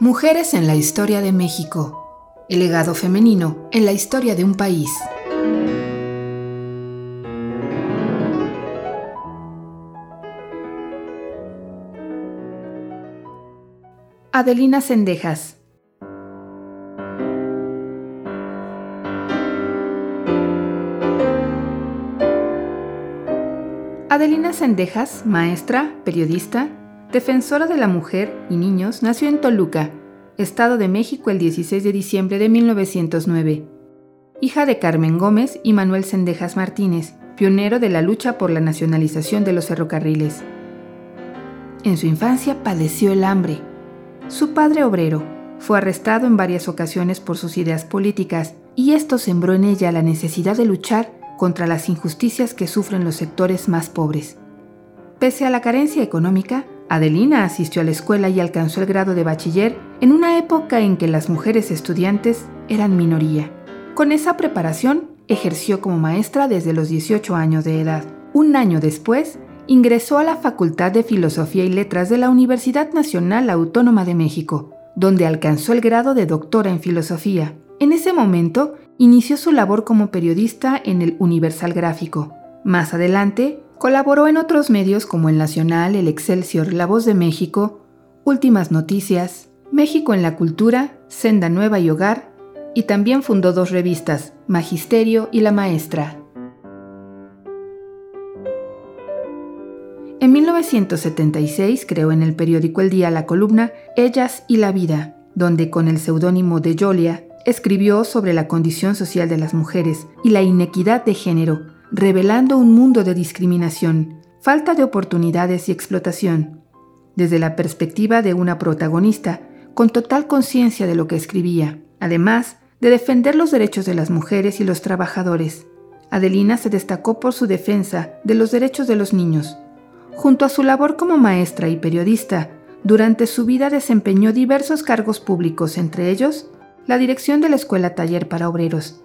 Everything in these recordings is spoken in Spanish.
Mujeres en la historia de México. El legado femenino en la historia de un país. Adelina Cendejas. Adelina Cendejas, maestra, periodista, defensora de la mujer y niños, nació en Toluca, Estado de México el 16 de diciembre de 1909. Hija de Carmen Gómez y Manuel Cendejas Martínez, pionero de la lucha por la nacionalización de los ferrocarriles. En su infancia padeció el hambre. Su padre obrero fue arrestado en varias ocasiones por sus ideas políticas y esto sembró en ella la necesidad de luchar contra las injusticias que sufren los sectores más pobres. Pese a la carencia económica, Adelina asistió a la escuela y alcanzó el grado de bachiller en una época en que las mujeres estudiantes eran minoría. Con esa preparación, ejerció como maestra desde los 18 años de edad. Un año después, ingresó a la Facultad de Filosofía y Letras de la Universidad Nacional Autónoma de México, donde alcanzó el grado de doctora en filosofía. En ese momento, inició su labor como periodista en el Universal Gráfico. Más adelante, Colaboró en otros medios como El Nacional, El Excelsior, La Voz de México, Últimas Noticias, México en la Cultura, Senda Nueva y Hogar, y también fundó dos revistas, Magisterio y La Maestra. En 1976 creó en el periódico El Día la columna Ellas y la Vida, donde con el seudónimo de Jolia escribió sobre la condición social de las mujeres y la inequidad de género, revelando un mundo de discriminación, falta de oportunidades y explotación, desde la perspectiva de una protagonista con total conciencia de lo que escribía, además de defender los derechos de las mujeres y los trabajadores. Adelina se destacó por su defensa de los derechos de los niños. Junto a su labor como maestra y periodista, durante su vida desempeñó diversos cargos públicos, entre ellos la dirección de la Escuela Taller para Obreros,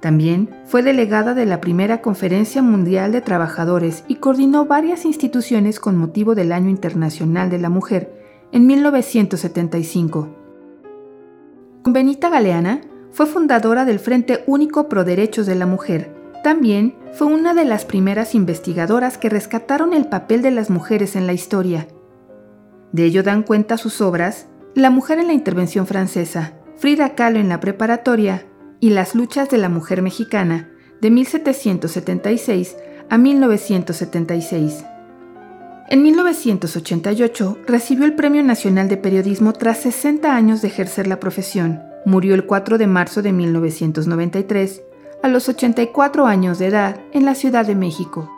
también fue delegada de la primera Conferencia Mundial de Trabajadores y coordinó varias instituciones con motivo del Año Internacional de la Mujer en 1975. Con Benita Galeana fue fundadora del Frente Único Pro Derechos de la Mujer. También fue una de las primeras investigadoras que rescataron el papel de las mujeres en la historia. De ello dan cuenta sus obras La mujer en la intervención francesa, Frida Kahlo en la preparatoria y las luchas de la mujer mexicana de 1776 a 1976. En 1988 recibió el Premio Nacional de Periodismo tras 60 años de ejercer la profesión. Murió el 4 de marzo de 1993 a los 84 años de edad en la Ciudad de México.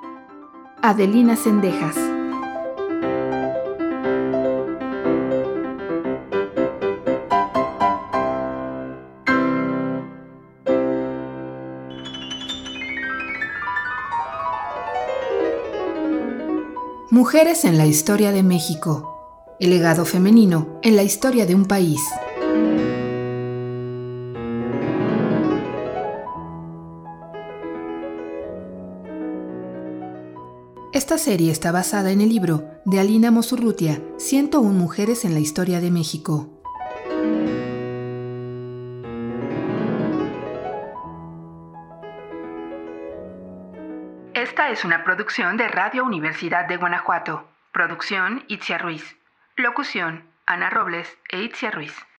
Adelina Cendejas. Mujeres en la historia de México. El legado femenino en la historia de un país. Esta serie está basada en el libro de Alina Mosurrutia, 101 Mujeres en la Historia de México. Esta es una producción de Radio Universidad de Guanajuato. Producción Itzia Ruiz. Locución Ana Robles e Itzia Ruiz.